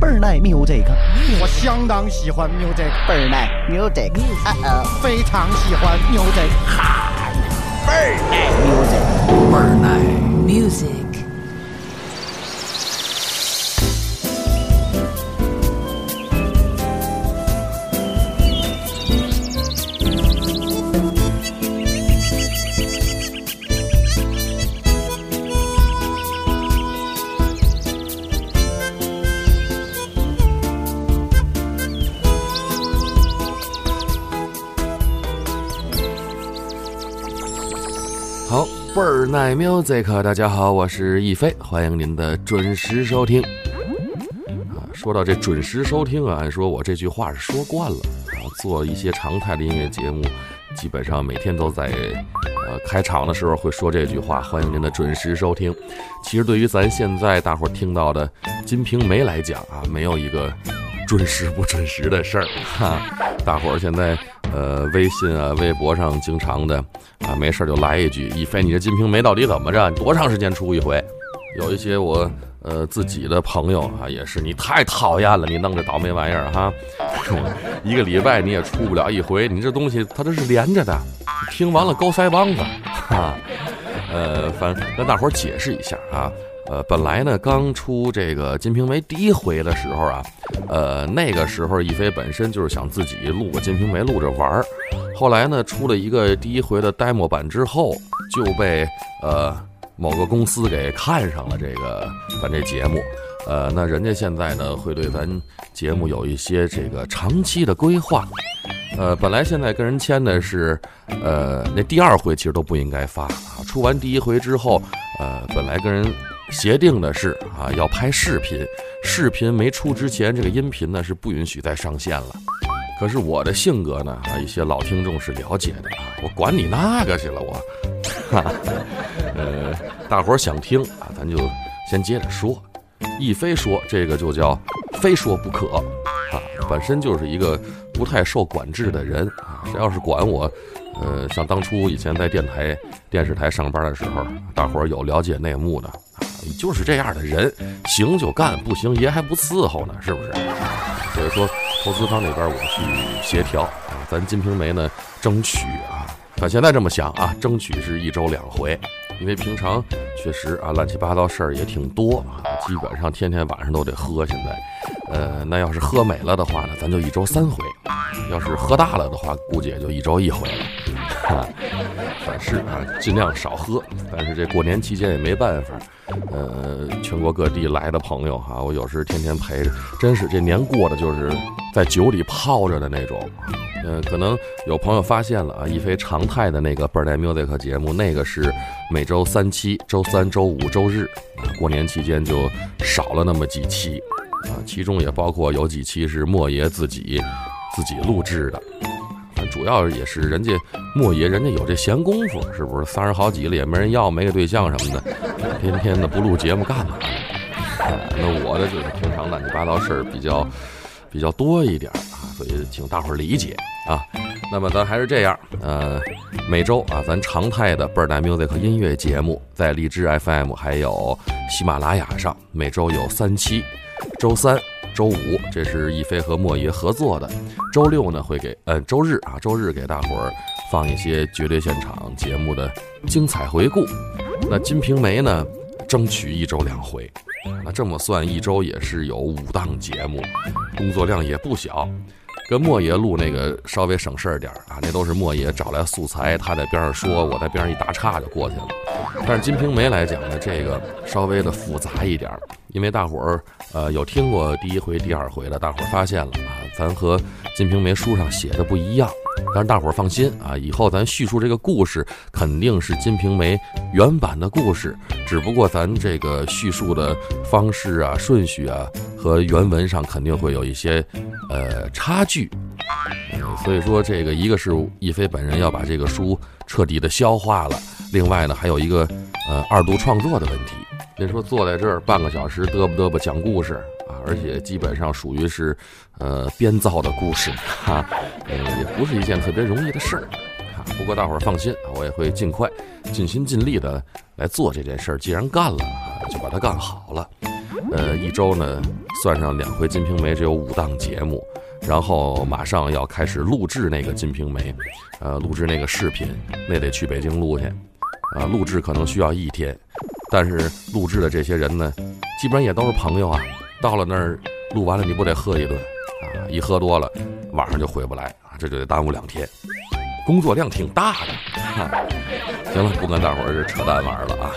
倍儿耐 music，我相当喜欢 music，倍儿耐 music，啊啊，非常喜欢 music，哈倍儿耐 music，倍儿耐 music。倍儿耐 music，大家好，我是亦飞，欢迎您的准时收听。啊，说到这准时收听啊，按说我这句话是说惯了，然后做一些常态的音乐节目，基本上每天都在呃开场的时候会说这句话，欢迎您的准时收听。其实对于咱现在大伙听到的《金瓶梅》来讲啊，没有一个准时不准时的事儿哈。大伙儿现在呃微信啊、微博上经常的啊，没事儿就来一句：“一飞，你这《金瓶梅》到底怎么着？多长时间出一回？”有一些我呃自己的朋友啊，也是你太讨厌了，你弄这倒霉玩意儿哈，一个礼拜你也出不了一回，你这东西它这是连着的，听完了勾腮帮子哈。呃，反跟大伙儿解释一下啊。呃，本来呢，刚出这个《金瓶梅》第一回的时候啊，呃，那个时候一飞本身就是想自己录个《金瓶梅》录着玩儿。后来呢，出了一个第一回的 demo 版之后，就被呃某个公司给看上了这个咱这节目。呃，那人家现在呢，会对咱节目有一些这个长期的规划。呃，本来现在跟人签的是，呃，那第二回其实都不应该发啊。出完第一回之后，呃，本来跟人协定的是啊，要拍视频，视频没出之前，这个音频呢是不允许再上线了。可是我的性格呢，啊，一些老听众是了解的啊，我管你那个去了，我，哈，呃，大伙儿想听啊，咱就先接着说。一非说这个就叫非说不可啊，本身就是一个不太受管制的人啊。谁要是管我，呃，像当初以前在电台、电视台上班的时候，大伙儿有了解内幕的，你就是这样的人，行就干，不行爷还不伺候呢，是不是？所以说，投资方那边我去协调啊，咱《金瓶梅》呢，争取啊，咱现在这么想啊，争取是一周两回。因为平常确实啊，乱七八糟事儿也挺多啊，基本上天天晚上都得喝。现在，呃，那要是喝美了的话呢，咱就一周三回；要是喝大了的话，估计也就一周一回了。哈，反是啊，尽量少喝。但是这过年期间也没办法，呃，全国各地来的朋友哈，我有时天天陪着，真是这年过的就是在酒里泡着的那种。呃，可能有朋友发现了啊，一非常态的那个倍儿带 music 节目，那个是每周三期，周三、周五、周日啊。过年期间就少了那么几期啊，其中也包括有几期是莫爷自己自己录制的。主要也是人家莫爷，人家有这闲工夫，是不是？三十好几了也没人要，没个对象什么的，天天的不录节目干嘛呢？那我的就是平常乱七八糟事儿比较比较多一点啊，所以请大伙儿理解。啊，那么咱还是这样，呃，每周啊，咱常态的倍儿大 music 音乐节目，在荔枝 FM 还有喜马拉雅上，每周有三期，周三、周五这是亦飞和莫爷合作的，周六呢会给，嗯，周日啊，周日给大伙儿放一些绝对现场节目的精彩回顾。那《金瓶梅》呢，争取一周两回，那这么算一周也是有五档节目，工作量也不小。跟莫爷录那个稍微省事儿点儿啊，那都是莫爷找来素材，他在边上说，我在边上一打岔就过去了。但是《金瓶梅》来讲呢，这个稍微的复杂一点，因为大伙儿呃有听过第一回、第二回的，大伙儿发现了啊，咱和《金瓶梅》书上写的不一样。但是大伙儿放心啊，以后咱叙述这个故事肯定是《金瓶梅》原版的故事，只不过咱这个叙述的方式啊、顺序啊和原文上肯定会有一些呃差距。所以说，这个一个是亦飞本人要把这个书彻底的消化了，另外呢还有一个呃二度创作的问题。您说坐在这儿半个小时嘚啵嘚啵讲故事啊，而且基本上属于是，呃编造的故事哈，呃也不是一件特别容易的事儿啊。不过大伙儿放心啊，我也会尽快、尽心尽力的来做这件事儿。既然干了啊，就把它干好了。呃，一周呢算上两回《金瓶梅》，只有五档节目，然后马上要开始录制那个《金瓶梅》，呃，录制那个视频，那得去北京录去，啊，录制可能需要一天，但是录制的这些人呢，基本上也都是朋友啊，到了那儿录完了，你不得喝一顿？一喝多了，晚上就回不来啊，这就得耽误两天，工作量挺大的。哈，行了，不跟大伙儿这扯淡玩了啊！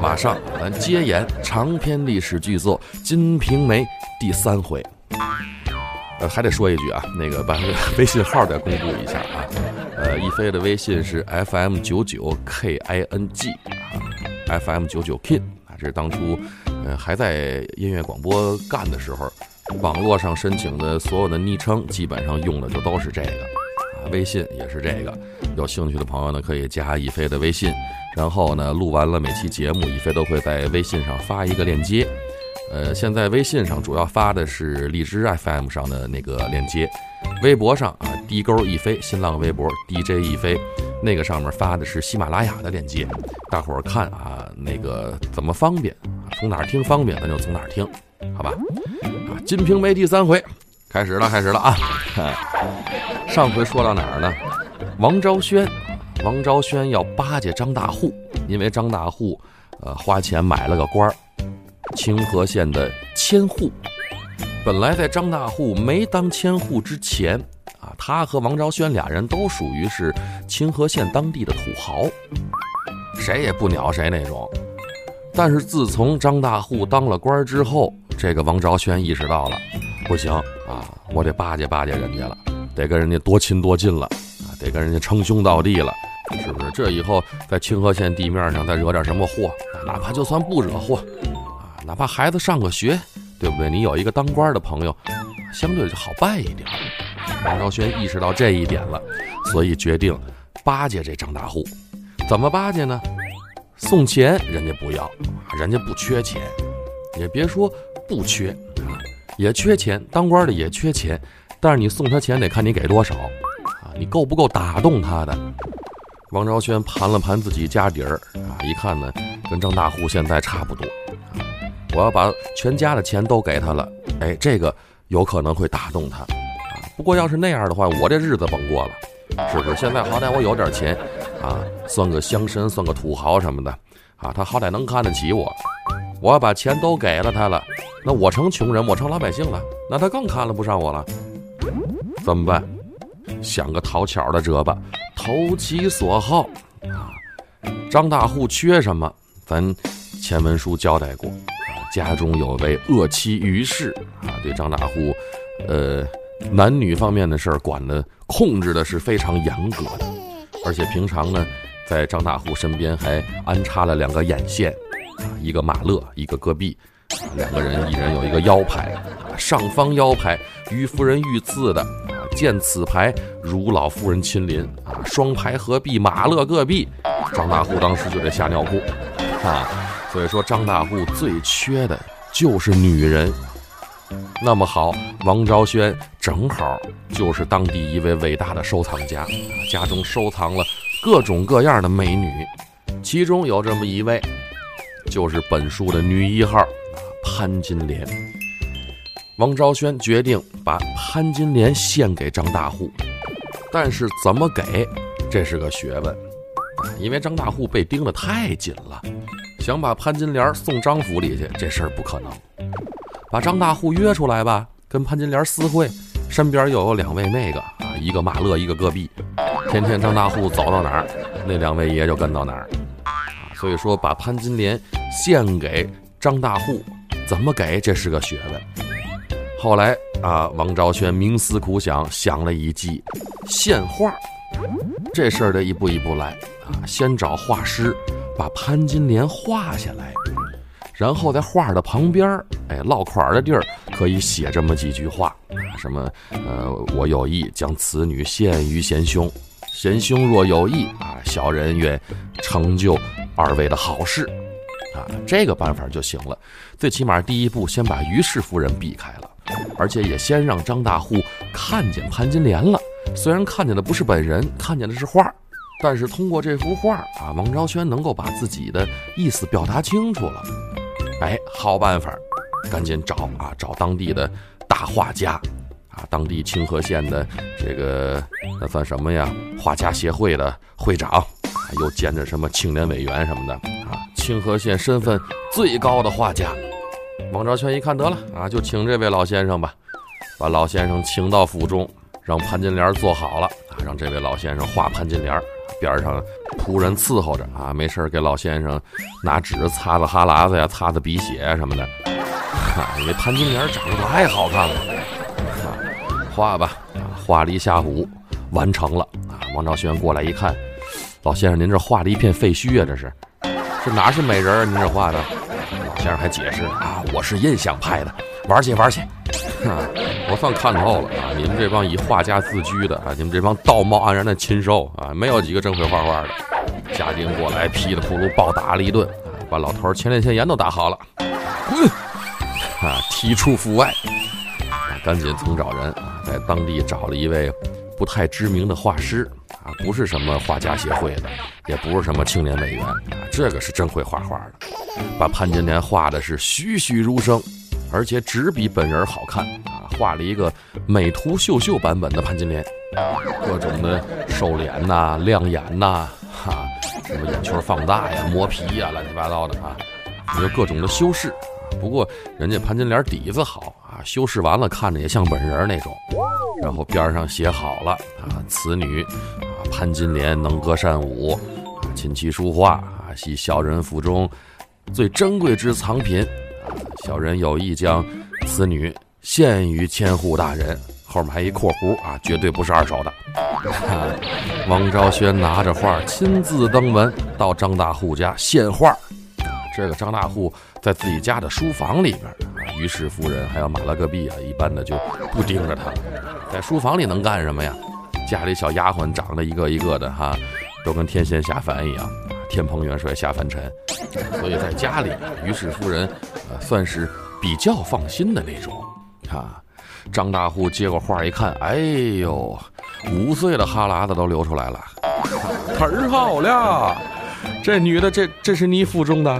马上咱接演长篇历史巨作《金瓶梅》第三回。呃，还得说一句啊，那个把微信号再公布一下啊。呃，一飞的微信是 FM 九九 KING 啊，FM 九九 King 啊，这是当初呃还在音乐广播干的时候，网络上申请的所有的昵称，基本上用的就都是这个啊。微信也是这个，有兴趣的朋友呢，可以加一飞的微信，然后呢，录完了每期节目，一飞都会在微信上发一个链接。呃，现在微信上主要发的是荔枝 FM 上的那个链接，微博上啊低勾一飞，新浪微博 DJ 一飞，那个上面发的是喜马拉雅的链接，大伙儿看啊那个怎么方便，从哪儿听方便，咱就从哪儿听，好吧？《金瓶梅》第三回开始了，开始了啊！上回说到哪儿呢？王昭轩，王昭轩要巴结张大户，因为张大户呃花钱买了个官儿。清河县的千户，本来在张大户没当千户之前，啊，他和王昭轩俩人都属于是清河县当地的土豪，谁也不鸟谁那种。但是自从张大户当了官之后，这个王昭轩意识到了，不行啊，我得巴结巴结人家了，得跟人家多亲多近了，啊，得跟人家称兄道弟了，是不是？这以后在清河县地面上再惹点什么祸，哪怕就算不惹祸。啊哪怕孩子上个学，对不对？你有一个当官的朋友，相对就好办一点。王昭轩意识到这一点了，所以决定巴结这张大户。怎么巴结呢？送钱人家不要，人家不缺钱，也别说不缺啊，也缺钱。当官的也缺钱，但是你送他钱得看你给多少啊，你够不够打动他的？王昭轩盘了盘自己家底儿啊，一看呢，跟张大户现在差不多。我要把全家的钱都给他了，哎，这个有可能会打动他，啊，不过要是那样的话，我这日子甭过了，是不是？现在好歹我有点钱，啊，算个乡绅，算个土豪什么的，啊，他好歹能看得起我。我要把钱都给了他了，那我成穷人，我成老百姓了，那他更看了不上我了，怎么办？想个讨巧的辙吧，投其所好，啊，张大户缺什么，咱前文书交代过。家中有位恶妻于氏啊，对张大户，呃，男女方面的事儿管的控制的是非常严格的，而且平常呢，在张大户身边还安插了两个眼线，一个马勒，一个戈壁，两个人一人有一个腰牌，上方腰牌于夫人御赐的，见此牌如老夫人亲临，啊，双牌合璧，马勒戈壁，张大户当时就得吓尿裤，啊。所以说，张大户最缺的就是女人。那么好，王昭轩正好就是当地一位伟大的收藏家，家中收藏了各种各样的美女，其中有这么一位，就是本书的女一号潘金莲。王昭轩决定把潘金莲献给张大户，但是怎么给，这是个学问，因为张大户被盯得太紧了。想把潘金莲送张府里去，这事儿不可能。把张大户约出来吧，跟潘金莲私会，身边又有两位那个啊，一个马勒，一个戈壁，天天张大户走到哪儿，那两位爷就跟到哪儿。所以说，把潘金莲献给张大户，怎么给，这是个学问。后来啊，王昭轩冥思苦想，想了一计，献画。这事儿得一步一步来啊，先找画师。把潘金莲画下来，然后在画的旁边儿哎，落款的地儿可以写这么几句话啊，什么呃，我有意将此女献于贤兄，贤兄若有意啊，小人愿成就二位的好事，啊，这个办法就行了。最起码第一步，先把于氏夫人避开了，而且也先让张大户看见潘金莲了，虽然看见的不是本人，看见的是画。但是通过这幅画啊，王昭轩能够把自己的意思表达清楚了。哎，好办法，赶紧找啊，找当地的大画家，啊，当地清河县的这个那算什么呀？画家协会的会长，又兼着什么青年委员什么的啊，清河县身份最高的画家。王昭全一看得了啊，就请这位老先生吧，把老先生请到府中，让潘金莲坐好了啊，让这位老先生画潘金莲。边上仆人伺候着啊，没事给老先生拿纸擦擦哈喇子呀，擦擦鼻血什么的。啊，因为潘金莲长得太好看了，啊，画吧，画了一下午，完成了啊。王昭轩过来一看，老先生您这画了一片废墟啊，这是，这哪是美人啊？您这画的？老先生还解释啊，我是印象派的，玩去玩去。啊，我算看透了啊！你们这帮以画家自居的啊，你们这帮道貌岸然的禽兽啊，没有几个真会画画的。家丁过来噼里扑噜暴打了一顿，把老头前列腺炎都打好了。滚！啊，踢出府外。赶紧从找人啊，在当地找了一位不太知名的画师啊，不是什么画家协会的，也不是什么青年委员啊，这个是真会画画的，把潘金莲画的是栩栩如生。而且只比本人好看啊！画了一个美图秀秀版本的潘金莲，各种的瘦脸呐、亮眼呐，哈，什么眼球放大呀、磨皮呀，乱七八糟的啊，有各种的修饰。不过人家潘金莲底子好啊，修饰完了看着也像本人那种。然后边上写好了啊，此女，潘金莲能歌善舞，琴棋书画啊，系小人府中最珍贵之藏品啊。小人有意将此女献于千户大人，后面还一括弧啊，绝对不是二手的。王昭轩拿着画亲自登门到张大户家献画。这个张大户在自己家的书房里边啊，于氏夫人还有马拉戈壁啊，一般的就不盯着他，在书房里能干什么呀？家里小丫鬟长得一个一个的哈，都跟天仙下凡一样。天蓬元帅下凡尘，所以在家里，于氏夫人，算是比较放心的那种。啊，张大户接过画一看，哎呦，五岁的哈喇子都流出来了，忒好了！这女的，这这是你府中的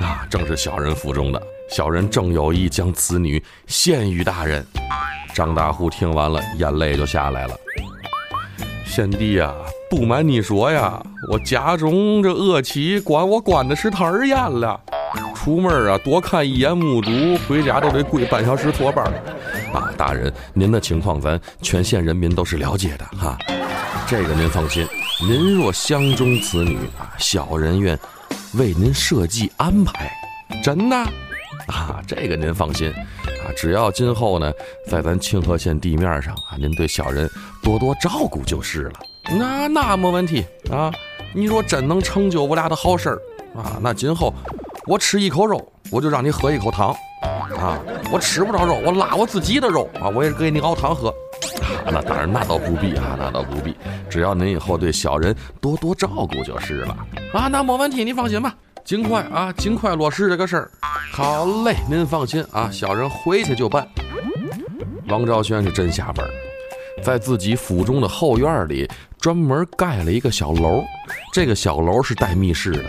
啊？正是小人府中的。小人正有意将此女献于大人。张大户听完了，眼泪就下来了。贤弟呀！不瞒你说呀，我家中这恶妻管我管的是头儿严了，出门啊多看一眼目睹，回家都得跪半小时坐班啊，大人，您的情况咱全县人民都是了解的哈，这个您放心，您若相中此女啊，小人愿为您设计安排，真的？啊，这个您放心啊，只要今后呢，在咱清河县地面上啊，您对小人多多照顾就是了。那那没问题啊！你若真能成就我俩的好事儿啊，那今后我吃一口肉，我就让你喝一口汤啊！我吃不着肉，我拉我自己的肉啊，我也给你熬汤喝。啊，那当然，那倒不必啊，那倒不必。只要您以后对小人多多照顾就是了啊！那没问题，你放心吧，尽快啊，尽快落实这个事儿。好嘞，您放心啊，小人回去就办。王昭轩是真下本。在自己府中的后院里，专门盖了一个小楼。这个小楼是带密室的，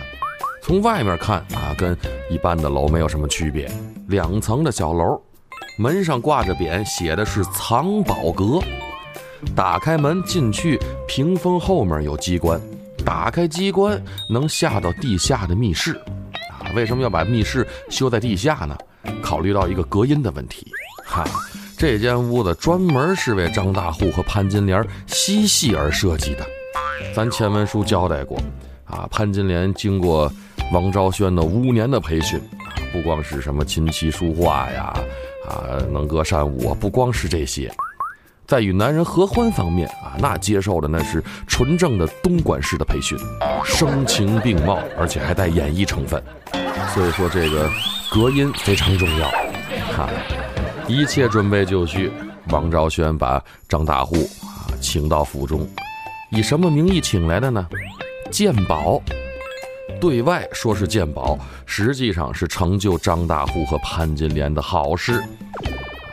从外面看啊，跟一般的楼没有什么区别。两层的小楼，门上挂着匾，写的是藏宝阁。打开门进去，屏风后面有机关，打开机关能下到地下的密室。为什么要把密室修在地下呢？考虑到一个隔音的问题。哈。这间屋子专门是为张大户和潘金莲嬉戏而设计的，咱前文书交代过，啊，潘金莲经过王昭轩的五年的培训，啊，不光是什么琴棋书画呀，啊，能歌善舞，不光是这些，在与男人合欢方面啊，那接受的那是纯正的东莞式的培训，声情并茂，而且还带演绎成分，所以说这个隔音非常重要，哈。一切准备就绪，王昭轩把张大户啊请到府中，以什么名义请来的呢？鉴宝，对外说是鉴宝，实际上是成就张大户和潘金莲的好事。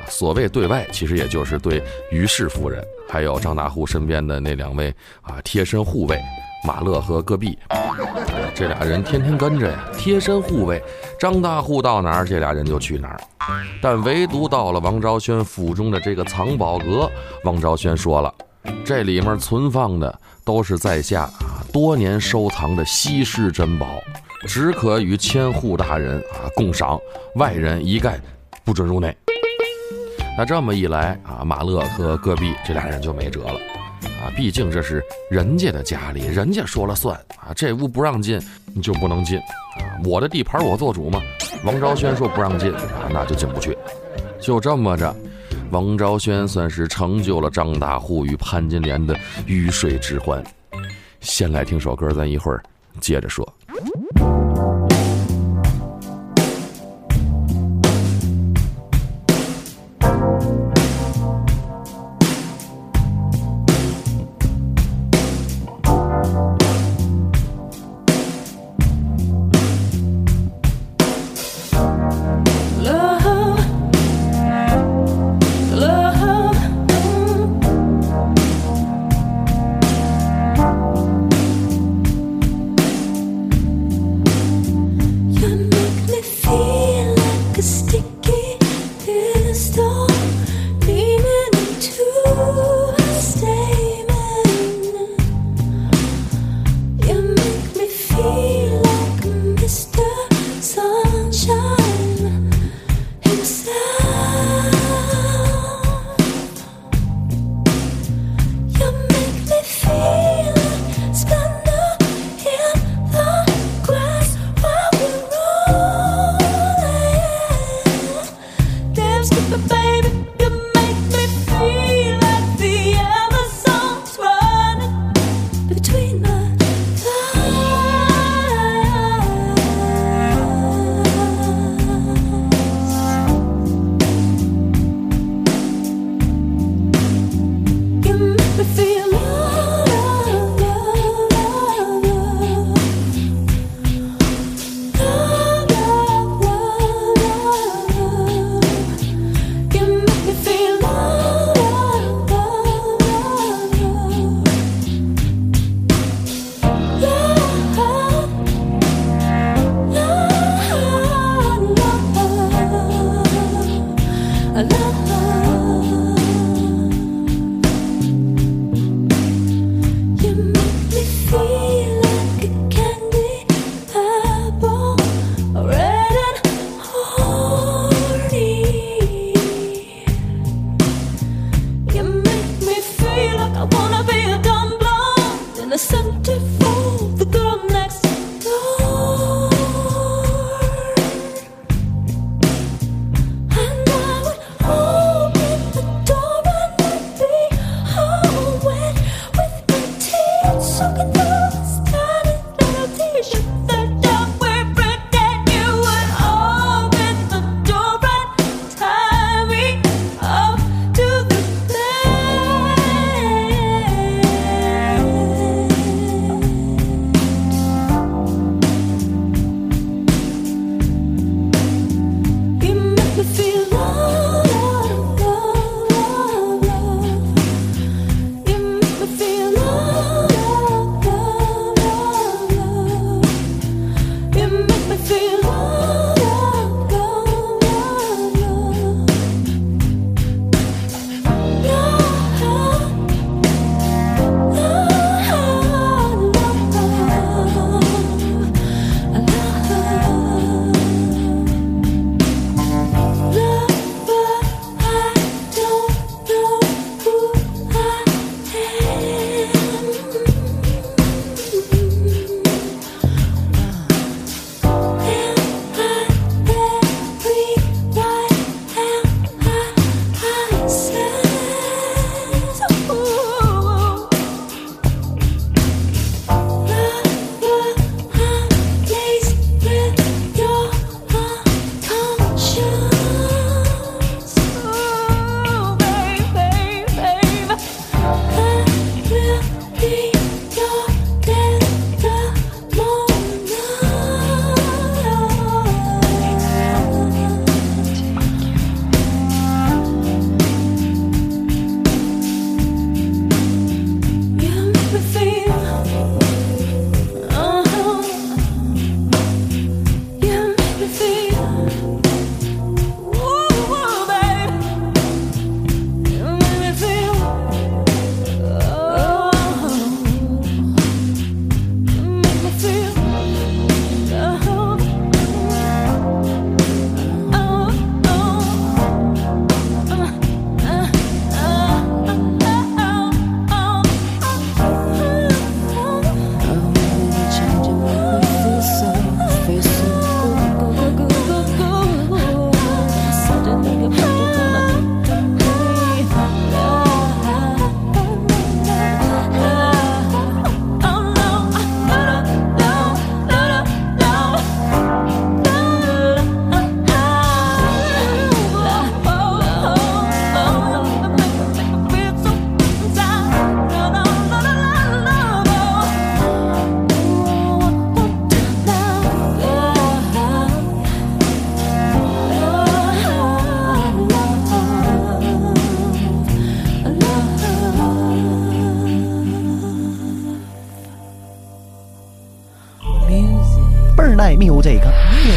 所谓对外，其实也就是对于氏夫人，还有张大户身边的那两位啊贴身护卫马乐和戈壁。这俩人天天跟着呀，贴身护卫。张大户到哪儿，这俩人就去哪儿。但唯独到了王昭轩府中的这个藏宝阁，王昭轩说了，这里面存放的都是在下啊多年收藏的稀世珍宝，只可与千户大人啊共赏，外人一概不准入内。那这么一来啊，马乐和戈壁这俩人就没辙了。啊，毕竟这是人家的家里，人家说了算啊！这屋不让进，你就不能进啊！我的地盘我做主嘛。王昭轩说不让进啊，那就进不去。就这么着，王昭轩算是成就了张大户与潘金莲的鱼水之欢。先来听首歌，咱一会儿接着说。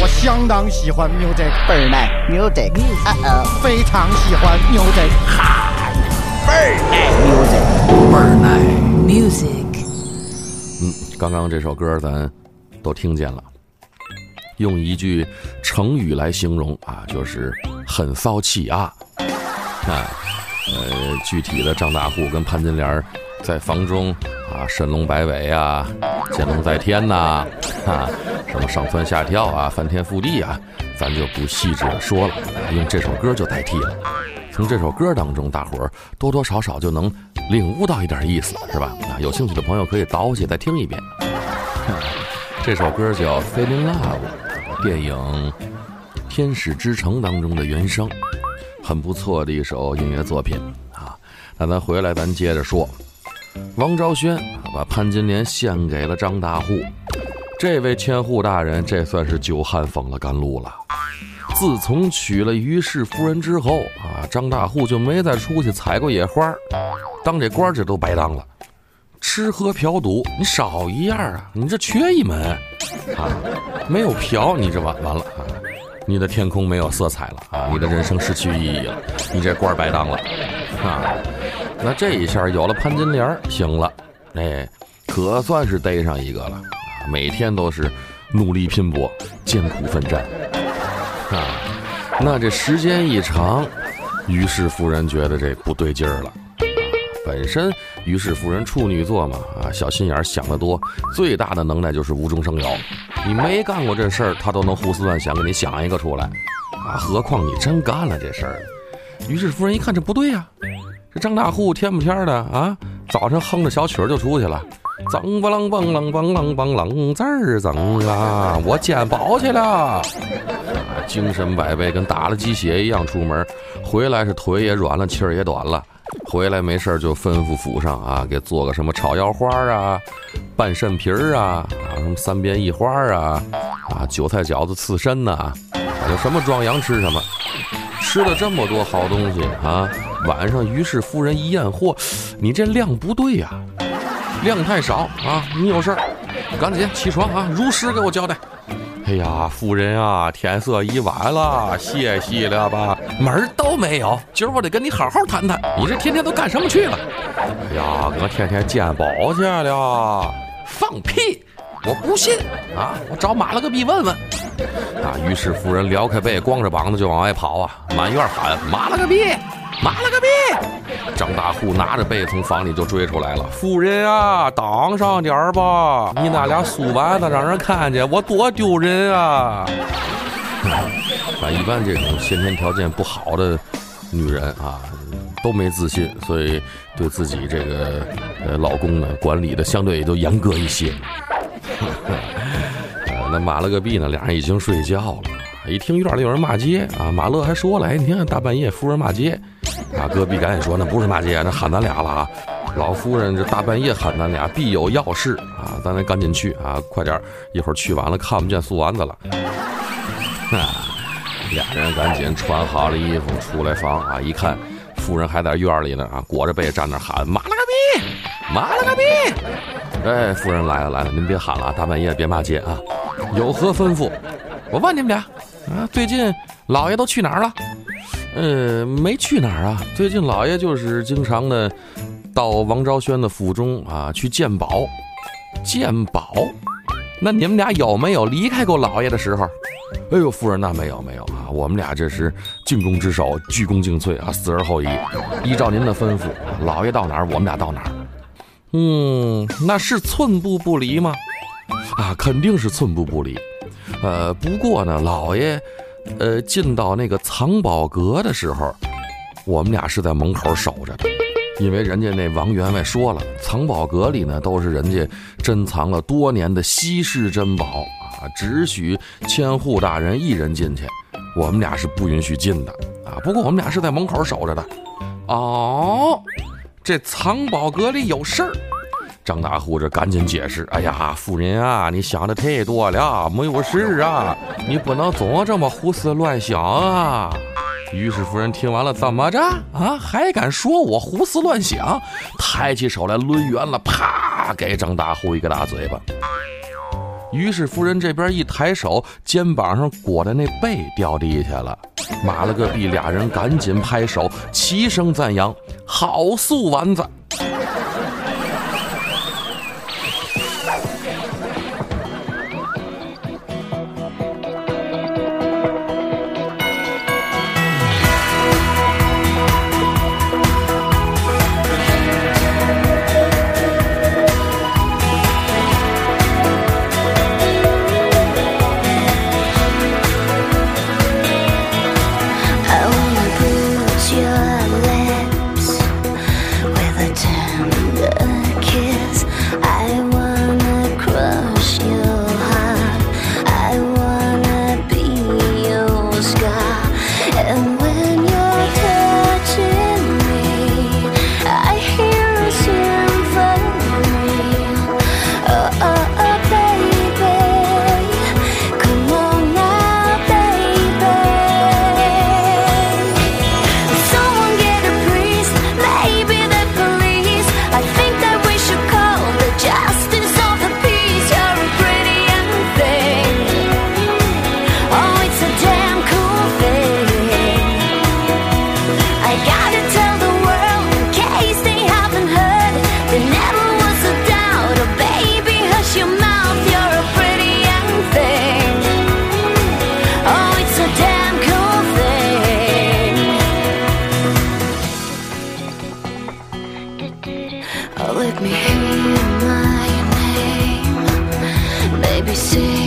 相当喜欢 music，倍儿耐 music，啊哦，非常喜欢 music 哈。倍儿耐 music，倍儿耐。Music. 嗯，刚刚这首歌咱都听见了，用一句成语来形容啊，就是很骚气啊。啊，呃，具体的张大户跟潘金莲在房中啊，神龙摆尾啊，见龙在天呐、啊，什么上蹿下跳啊，翻天覆地啊，咱就不细致的说了，用这首歌就代替了。从这首歌当中，大伙儿多多少少就能领悟到一点意思，是吧？啊，有兴趣的朋友可以倒起再听一遍。这首歌叫《Feeling Love》，电影《天使之城》当中的原声，很不错的一首音乐作品啊。那咱回来，咱接着说，王昭轩把潘金莲献给了张大户，这位千户大人，这算是久旱逢了甘露了。自从娶了于氏夫人之后啊，张大户就没再出去采过野花儿，当这官儿这都白当了。吃喝嫖赌，你少一样啊！你这缺一门啊！没有嫖，你这完完了啊！你的天空没有色彩了啊！你的人生失去意义了，你这官儿白当了啊！那这一下有了潘金莲，行了，哎，可算是逮上一个了！每天都是努力拼搏，艰苦奋战。啊，那这时间一长，于氏夫人觉得这不对劲儿了。啊，本身于氏夫人处女座嘛，啊，小心眼儿想得多，最大的能耐就是无中生有。你没干过这事儿，她都能胡思乱想给你想一个出来。啊，何况你真干了这事儿。于氏夫人一看这不对呀、这张大户天不天的啊，早晨哼着小曲儿就出去了。噌不啷嘣啷嘣啷嘣啷，滋儿噌啊！我捡宝去了。啊，精神百倍，跟打了鸡血一样出门，回来是腿也软了，气儿也短了。回来没事儿就吩咐府上啊，给做个什么炒腰花啊、拌肾皮儿啊、啊什么三边一花啊、啊韭菜饺子刺身呐、啊，有什么壮阳吃什么。吃了这么多好东西啊，晚上于氏夫人一验货，你这量不对呀、量太少啊！你有事儿，赶紧起床啊，如实给我交代。哎呀，夫人啊，天色已晚了，歇息了吧？门儿都没有。今儿我得跟你好好谈谈，你这天天都干什么去了？哎呀，我天天鉴宝去了。放屁！我不信啊！我找马了个逼问问。啊，于是夫人撩开被，光着膀子就往外跑啊，满院喊：“马了个逼！马了个逼！”张大户拿着被从房里就追出来了。夫人啊，挡上点儿吧！你那俩素丸子让人看见，我多丢人啊！啊，一般这种先天条件不好的女人啊，都没自信，所以对自己这个呃老公呢管理的相对也就严格一些。呃，那马了个逼呢，俩人已经睡觉了。一听院里有人骂街啊，马乐还说了：“哎，你看大半夜夫人骂街。”啊，隔壁赶紧说：“那不是骂街，那喊咱俩了啊！老夫人这大半夜喊咱俩，必有要事啊！咱得赶紧去啊，快点儿，一会儿去晚了看不见素丸子了。”啊，俩人赶紧穿好了衣服出来房啊，一看夫人还在院里呢啊，裹着被子站那喊：“马了个逼，马了个逼！”哎，夫人来了来了，您别喊了，大半夜别骂街啊！有何吩咐？我问你们俩啊，最近老爷都去哪儿了？呃，没去哪儿啊。最近老爷就是经常的到王昭轩的府中啊去鉴宝，鉴宝。那你们俩有没有离开过老爷的时候？哎呦，夫人，那没有没有啊，我们俩这是进宫之首，鞠躬尽瘁啊，死而后已。依照您的吩咐，老爷到哪儿，我们俩到哪儿。嗯，那是寸步不离吗？啊，肯定是寸步不离。呃，不过呢，老爷，呃，进到那个藏宝阁的时候，我们俩是在门口守着的，因为人家那王员外说了，藏宝阁里呢都是人家珍藏了多年的稀世珍宝啊，只许千户大人一人进去，我们俩是不允许进的啊。不过我们俩是在门口守着的。哦，这藏宝阁里有事儿。张大户这赶紧解释：“哎呀，夫人啊，你想的太多了，没有事啊，你不能总这么胡思乱想啊。”于是夫人听完了，怎么着啊？还敢说我胡思乱想？抬起手来抡圆了，啪，给张大户一个大嘴巴。于是夫人这边一抬手，肩膀上裹的那被掉地下了。妈了个逼！俩人赶紧拍手，齐声赞扬：“好素丸子！” see